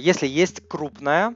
Если есть крупная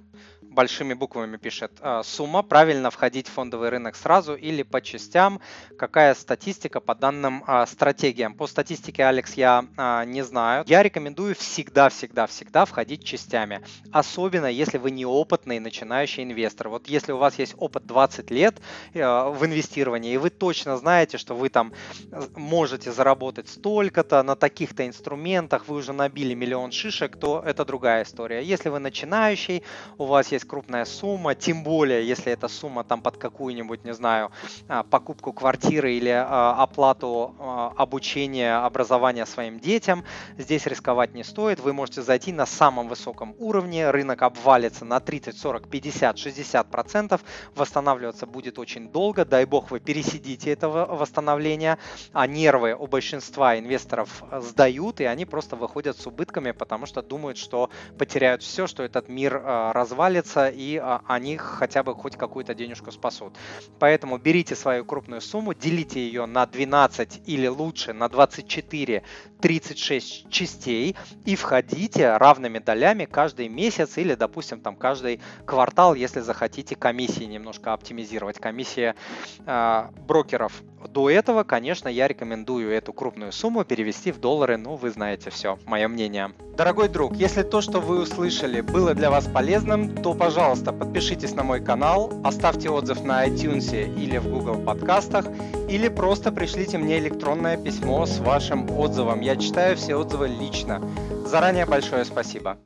большими буквами пишет, а, сумма, правильно входить в фондовый рынок сразу или по частям, какая статистика по данным а, стратегиям. По статистике, Алекс, я а, не знаю. Я рекомендую всегда-всегда-всегда входить частями, особенно если вы неопытный начинающий инвестор. Вот если у вас есть опыт 20 лет э, в инвестировании, и вы точно знаете, что вы там э, можете заработать столько-то на таких-то инструментах, вы уже набили миллион шишек, то это другая история. Если вы начинающий, у вас есть есть крупная сумма, тем более, если эта сумма там под какую-нибудь, не знаю, а, покупку квартиры или а, оплату а, обучения, образования своим детям, здесь рисковать не стоит. Вы можете зайти на самом высоком уровне, рынок обвалится на 30, 40, 50, 60 процентов, восстанавливаться будет очень долго, дай бог вы пересидите этого восстановления, а нервы у большинства инвесторов сдают, и они просто выходят с убытками, потому что думают, что потеряют все, что этот мир развалится, вложиться, и а, они хотя бы хоть какую-то денежку спасут. Поэтому берите свою крупную сумму, делите ее на 12 или лучше на 24, 36 частей и входите равными долями каждый месяц или, допустим, там каждый квартал, если захотите комиссии немножко оптимизировать, комиссия э, брокеров. До этого, конечно, я рекомендую эту крупную сумму перевести в доллары, ну, вы знаете все, мое мнение. Дорогой друг, если то, что вы услышали, было для вас полезным, то, пожалуйста, подпишитесь на мой канал, оставьте отзыв на iTunes или в Google подкастах, или просто пришлите мне электронное письмо с вашим отзывом. Я читаю все отзывы лично. Заранее большое спасибо.